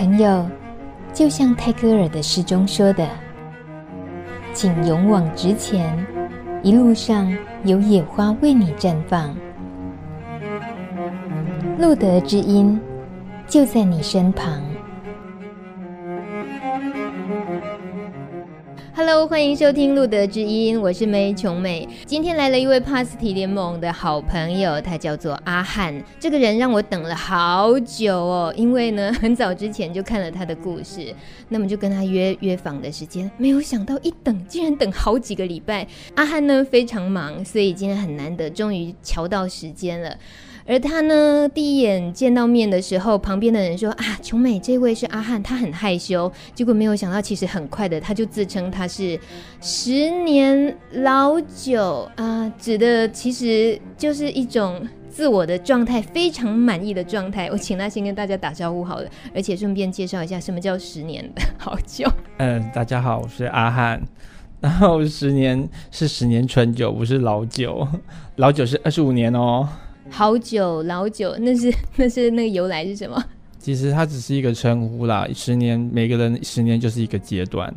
朋友，就像泰戈尔的诗中说的：“请勇往直前，一路上有野花为你绽放，路德之音就在你身旁。”欢迎收听路德之音，我是梅琼美。今天来了一位帕斯提联盟的好朋友，他叫做阿汉。这个人让我等了好久哦，因为呢，很早之前就看了他的故事，那么就跟他约约访的时间，没有想到一等竟然等好几个礼拜。阿汉呢非常忙，所以今天很难得，终于瞧到时间了。而他呢，第一眼见到面的时候，旁边的人说：“啊，琼美，这位是阿汉，他很害羞。”结果没有想到，其实很快的，他就自称他是十年老酒啊，指的其实就是一种自我的状态，非常满意的状态。我请他先跟大家打招呼好了，而且顺便介绍一下什么叫十年的好酒。嗯，大家好，我是阿汉。然后十年是十年纯酒，不是老酒，老酒是二十五年哦。好酒老酒，那是 那是那个由来是什么？其实它只是一个称呼啦。十年，每个人十年就是一个阶段。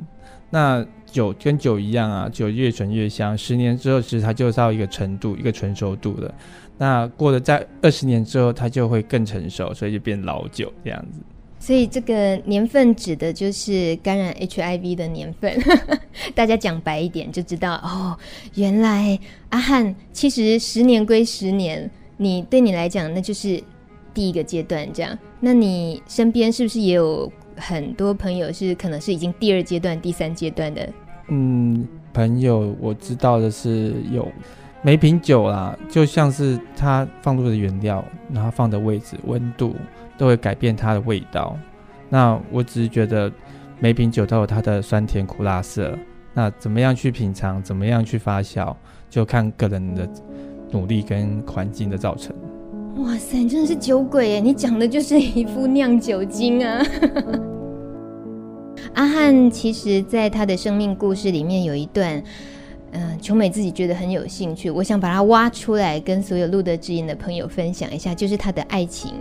那酒跟酒一样啊，酒越醇越香。十年之后，其实它就到一个程度，一个成熟度了。那过了在二十年之后，它就会更成熟，所以就变老酒这样子。所以这个年份指的就是感染 HIV 的年份。大家讲白一点就知道哦，原来阿汉其实十年归十年。你对你来讲，那就是第一个阶段，这样。那你身边是不是也有很多朋友是可能是已经第二阶段、第三阶段的？嗯，朋友我知道的是有每瓶酒啦，就像是它放入的原料，然后放的位置、温度都会改变它的味道。那我只是觉得每瓶酒都有它的酸甜苦辣涩，那怎么样去品尝，怎么样去发酵，就看个人的。努力跟环境的造成。哇塞，真的是酒鬼耶！你讲的就是一副酿酒精啊。阿汉其实在他的生命故事里面有一段。嗯、琼美自己觉得很有兴趣，我想把它挖出来跟所有路德知音的朋友分享一下，就是他的爱情。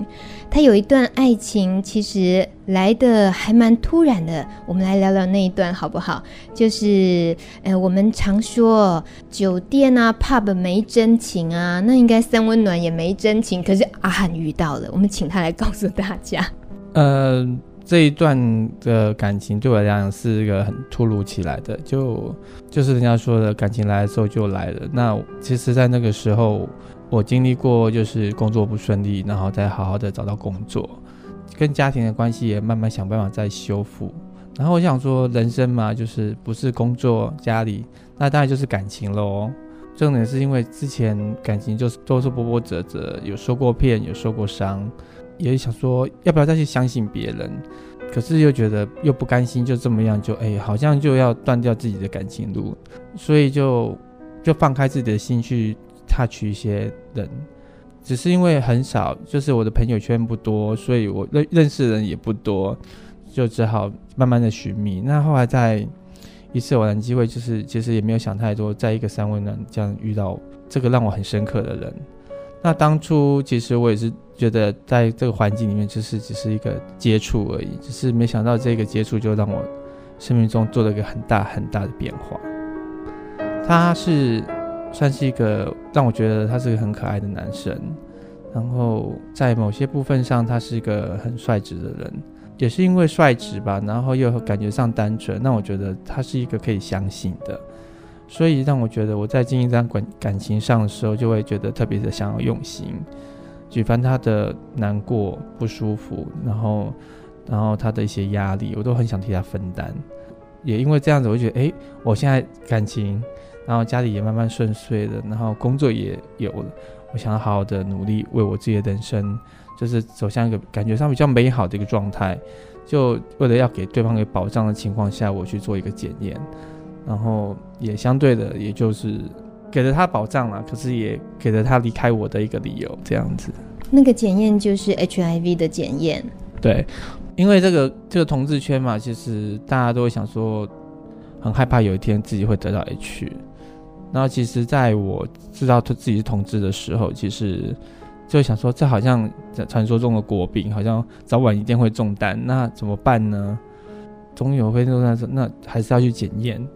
他有一段爱情，其实来的还蛮突然的。我们来聊聊那一段好不好？就是，呃，我们常说酒店啊、pub 没真情啊，那应该三温暖也没真情。可是阿汉遇到了，我们请他来告诉大家。呃。这一段的感情对我来讲是一个很突如其来的，就就是人家说的感情来的时候就来了。那其实，在那个时候，我经历过就是工作不顺利，然后再好好的找到工作，跟家庭的关系也慢慢想办法再修复。然后我想说，人生嘛，就是不是工作、家里，那当然就是感情喽。重点是因为之前感情就是都是波波折折，有受过骗，有受过伤。也想说要不要再去相信别人，可是又觉得又不甘心，就这么样就哎，好像就要断掉自己的感情路，所以就就放开自己的心去 touch 一些人，只是因为很少，就是我的朋友圈不多，所以我认认识的人也不多，就只好慢慢的寻觅。那后来在一次偶然机会，就是其实也没有想太多，在一个三温暖这样遇到这个让我很深刻的人。那当初其实我也是觉得，在这个环境里面，就是只是一个接触而已，只是没想到这个接触就让我生命中做了一个很大很大的变化。他是算是一个让我觉得他是个很可爱的男生，然后在某些部分上，他是一个很率直的人，也是因为率直吧，然后又感觉上单纯，让我觉得他是一个可以相信的。所以让我觉得我在经营这段感感情上的时候，就会觉得特别的想要用心，举凡他的难过、不舒服，然后，然后他的一些压力，我都很想替他分担。也因为这样子，我就觉得，哎，我现在感情，然后家里也慢慢顺遂了，然后工作也有了，我想要好好的努力，为我自己的人生，就是走向一个感觉上比较美好的一个状态。就为了要给对方一个保障的情况下，我去做一个检验。然后也相对的，也就是给了他保障了，可是也给了他离开我的一个理由，这样子。那个检验就是 HIV 的检验。对，因为这个这个同志圈嘛，其实大家都会想说，很害怕有一天自己会得到 H。然后其实在我知道他自己是同志的时候，其实就想说，这好像传说中的国病，好像早晚一定会中弹，那怎么办呢？总有会中弹说，那还是要去检验。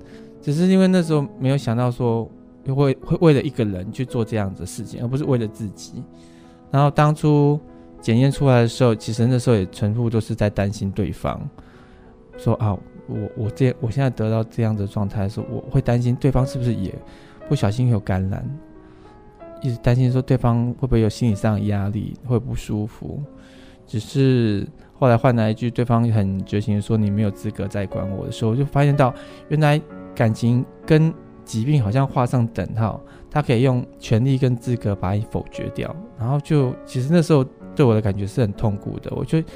只是因为那时候没有想到说，会会为了一个人去做这样子的事情，而不是为了自己。然后当初检验出来的时候，其实那时候也全部都是在担心对方，说啊，我我这我现在得到这样的状态的时候，我会担心对方是不是也不小心有感染。一直担心说对方会不会有心理上的压力，会不舒服。只是后来换来一句，对方很绝情的说：“你没有资格再管我的时候，我就发现到原来感情跟疾病好像画上等号，他可以用权利跟资格把你否决掉。然后就其实那时候对我的感觉是很痛苦的。我觉得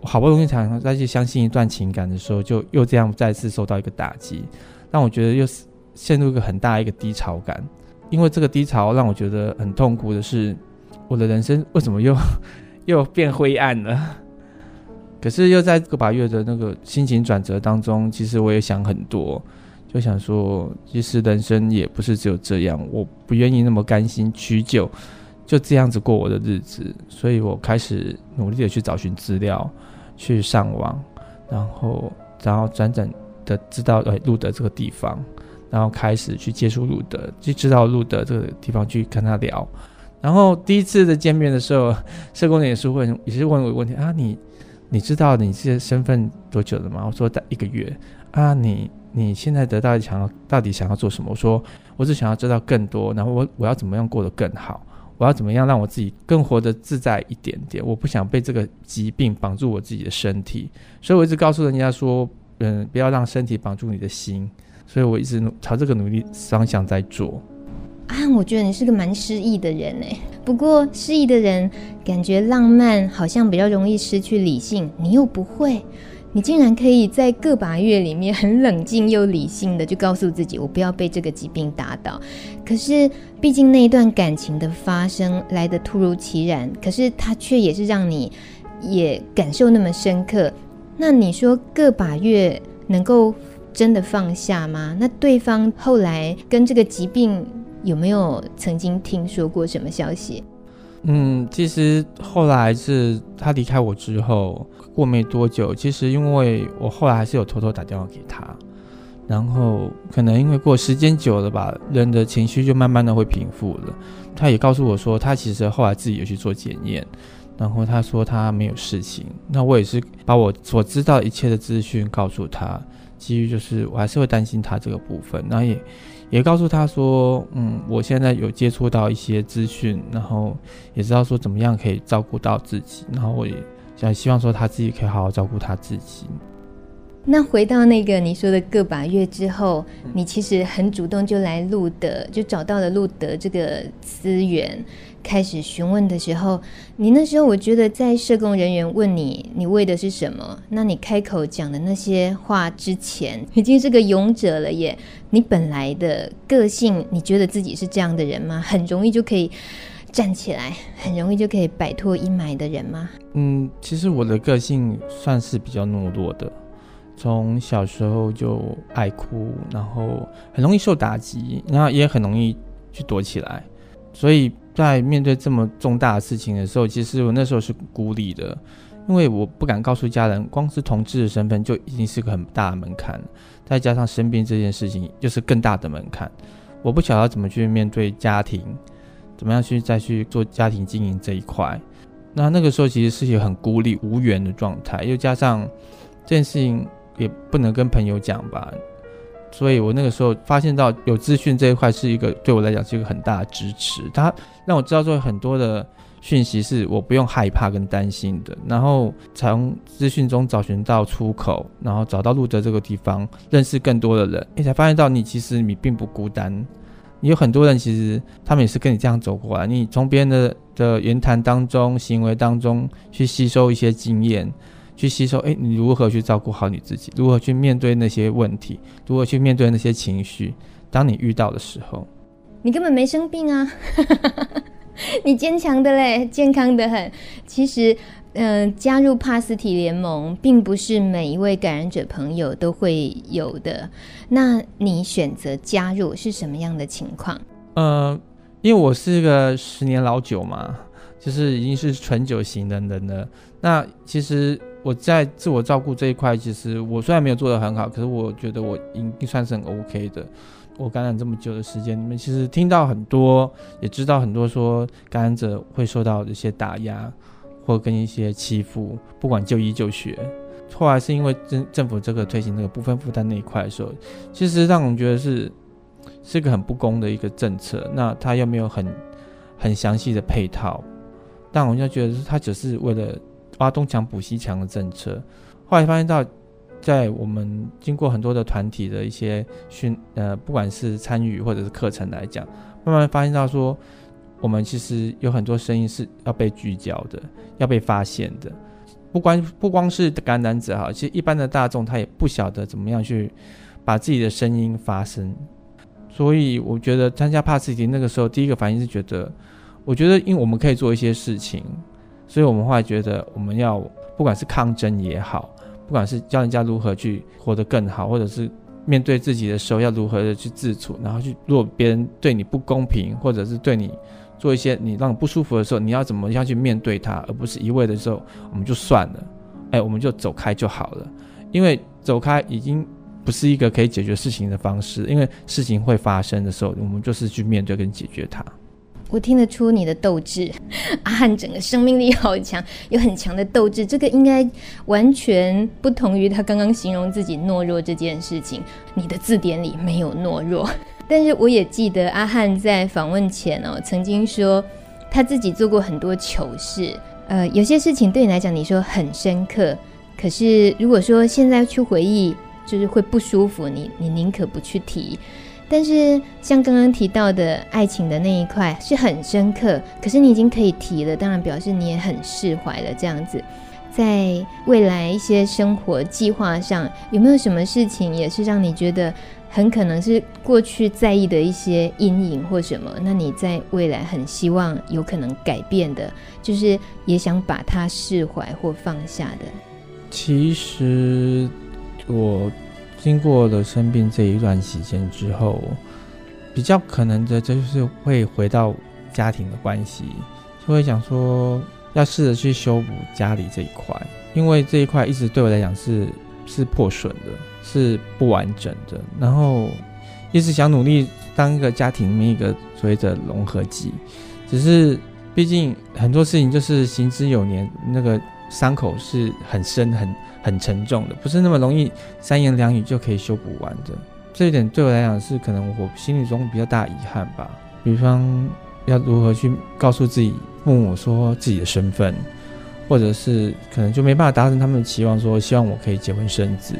我好不容易才再去相信一段情感的时候，就又这样再次受到一个打击，让我觉得又陷入一个很大一个低潮感。”因为这个低潮让我觉得很痛苦的是，我的人生为什么又又变灰暗了？可是又在个把月的那个心情转折当中，其实我也想很多，就想说，其实人生也不是只有这样，我不愿意那么甘心屈就，就这样子过我的日子，所以我开始努力的去找寻资料，去上网，然后然后转转的知道呃路德这个地方。然后开始去接触路德，就知道路德这个地方去跟他聊。然后第一次的见面的时候，社工也是问，也是问我问题啊，你你知道你这身份多久了吗？我说一个月。啊，你你现在得到想要到底想要做什么？我说我只想要知道更多，然后我我要怎么样过得更好？我要怎么样让我自己更活得自在一点点？我不想被这个疾病绑住我自己的身体，所以我一直告诉人家说，嗯，不要让身体绑住你的心。所以我一直朝这个努力方向在做。啊，我觉得你是个蛮失意的人哎。不过失意的人感觉浪漫，好像比较容易失去理性。你又不会，你竟然可以在个把月里面很冷静又理性的就告诉自己，我不要被这个疾病打倒。可是毕竟那一段感情的发生来得突如其然，可是它却也是让你也感受那么深刻。那你说个把月能够？真的放下吗？那对方后来跟这个疾病有没有曾经听说过什么消息？嗯，其实后来是他离开我之后，过没多久，其实因为我后来还是有偷偷打电话给他，然后可能因为过时间久了吧，人的情绪就慢慢的会平复了。他也告诉我说，他其实后来自己有去做检验，然后他说他没有事情。那我也是把我所知道一切的资讯告诉他。基于就是我还是会担心他这个部分，然后也也告诉他说，嗯，我现在有接触到一些资讯，然后也知道说怎么样可以照顾到自己，然后我也想希望说他自己可以好好照顾他自己。那回到那个你说的个把月之后，你其实很主动就来路德，就找到了路德这个资源。开始询问的时候，你那时候我觉得在社工人员问你你为的是什么，那你开口讲的那些话之前，已经是个勇者了耶。你本来的个性，你觉得自己是这样的人吗？很容易就可以站起来，很容易就可以摆脱阴霾的人吗？嗯，其实我的个性算是比较懦弱的，从小时候就爱哭，然后很容易受打击，然后也很容易去躲起来，所以。在面对这么重大的事情的时候，其实我那时候是孤立的，因为我不敢告诉家人，光是同志的身份就已经是个很大的门槛，再加上生病这件事情，就是更大的门槛。我不晓得怎么去面对家庭，怎么样去再去做家庭经营这一块。那那个时候其实是一个很孤立无援的状态，又加上这件事情也不能跟朋友讲吧。所以我那个时候发现到有资讯这一块是一个对我来讲是一个很大的支持，它让我知道说很多的讯息是我不用害怕跟担心的，然后从资讯中找寻到出口，然后找到路德这个地方，认识更多的人，你才发现到你其实你并不孤单，你有很多人其实他们也是跟你这样走过来，你从别人的的言谈当中、行为当中去吸收一些经验。去吸收，哎，你如何去照顾好你自己？如何去面对那些问题？如何去面对那些情绪？当你遇到的时候，你根本没生病啊，你坚强的嘞，健康的很。其实，嗯、呃，加入帕斯提联盟，并不是每一位感染者朋友都会有的。那你选择加入是什么样的情况？呃，因为我是个十年老酒嘛。就是已经是纯酒型的人了。那其实我在自我照顾这一块，其实我虽然没有做得很好，可是我觉得我已经算是很 OK 的。我感染这么久的时间你们，其实听到很多，也知道很多说感染者会受到一些打压，或跟一些欺负，不管就医就学。后来是因为政政府这个推行那个部分负担那一块的时候，其实让我们觉得是是个很不公的一个政策。那他又没有很很详细的配套，但我们就觉得他只是为了挖东墙补西墙的政策。后来发现到。在我们经过很多的团体的一些训，呃，不管是参与或者是课程来讲，慢慢发现到说，我们其实有很多声音是要被聚焦的，要被发现的。不光不光是感染者哈，其实一般的大众他也不晓得怎么样去把自己的声音发声。所以我觉得参加帕斯提那个时候，第一个反应是觉得，我觉得因为我们可以做一些事情，所以我们后来觉得我们要不管是抗争也好。不管是教人家如何去活得更好，或者是面对自己的时候要如何的去自处，然后去如果别人对你不公平，或者是对你做一些你让你不舒服的时候，你要怎么样去面对它，而不是一味的时候我们就算了，哎，我们就走开就好了，因为走开已经不是一个可以解决事情的方式，因为事情会发生的时候，我们就是去面对跟解决它。我听得出你的斗志，阿汉整个生命力好强，有很强的斗志，这个应该完全不同于他刚刚形容自己懦弱这件事情。你的字典里没有懦弱，但是我也记得阿汉在访问前哦，曾经说他自己做过很多糗事，呃，有些事情对你来讲你说很深刻，可是如果说现在去回忆，就是会不舒服，你你宁可不去提。但是像刚刚提到的爱情的那一块是很深刻，可是你已经可以提了，当然表示你也很释怀了。这样子，在未来一些生活计划上，有没有什么事情也是让你觉得很可能是过去在意的一些阴影或什么？那你在未来很希望有可能改变的，就是也想把它释怀或放下的。其实我。经过了生病这一段时间之后，比较可能的就是会回到家庭的关系，就会想说要试着去修补家里这一块，因为这一块一直对我来讲是是破损的，是不完整的。然后一直想努力当一个家庭里面一个所谓的融合剂，只是毕竟很多事情就是行之有年，那个伤口是很深很。很沉重的，不是那么容易三言两语就可以修补完的。这一点对我来讲是可能我心里中比较大遗憾吧。比方要如何去告诉自己父母说自己的身份，或者是可能就没办法达成他们的期望，说希望我可以结婚生子。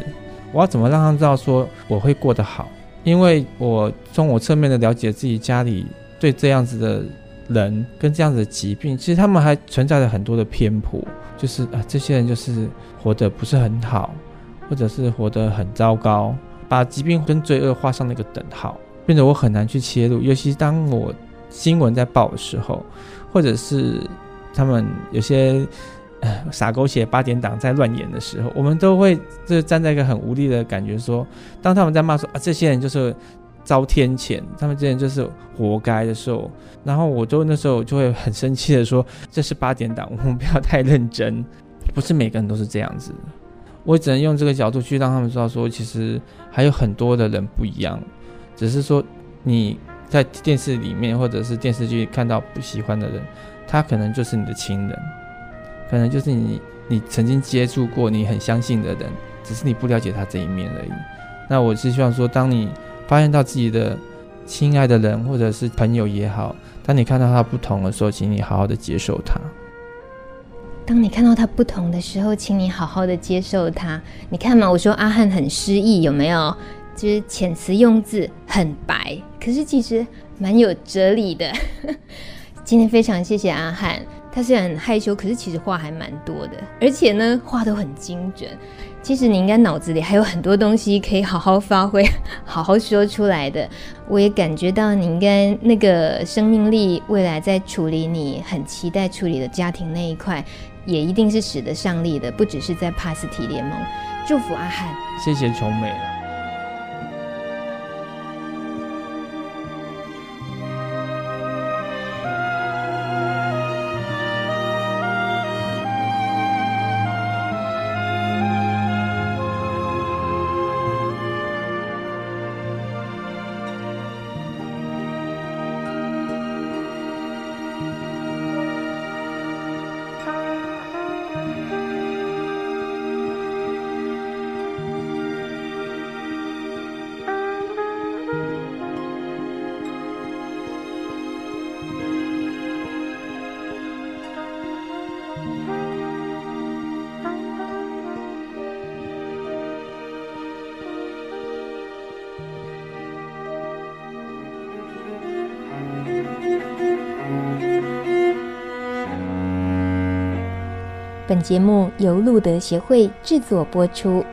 我要怎么让他知道说我会过得好？因为我从我侧面的了解自己家里对这样子的人跟这样子的疾病，其实他们还存在着很多的偏颇。就是啊，这些人就是活得不是很好，或者是活得很糟糕，把疾病跟罪恶画上那个等号，变得我很难去切入。尤其当我新闻在报的时候，或者是他们有些傻狗血八点档在乱演的时候，我们都会就站在一个很无力的感觉说，当他们在骂说啊，这些人就是。遭天谴，他们之前就是活该的时候，然后我就那时候就会很生气的说：“这是八点档，我们不要太认真，不是每个人都是这样子。”我只能用这个角度去让他们知道说，其实还有很多的人不一样，只是说你在电视里面或者是电视剧看到不喜欢的人，他可能就是你的亲人，可能就是你你曾经接触过、你很相信的人，只是你不了解他这一面而已。那我是希望说，当你发现到自己的亲爱的人或者是朋友也好，当你看到他不同的时候，请你好好的接受他。当你看到他不同的时候，请你好好的接受他。你看嘛，我说阿汉很诗意，有没有？就是遣词用字很白，可是其实蛮有哲理的。今天非常谢谢阿汉，他虽然很害羞，可是其实话还蛮多的，而且呢，话都很精准。其实你应该脑子里还有很多东西可以好好发挥、好好说出来的。我也感觉到你应该那个生命力，未来在处理你很期待处理的家庭那一块，也一定是使得上力的，不只是在帕斯提联盟。祝福阿汉，谢谢琼美了。本节目由路德协会制作播出。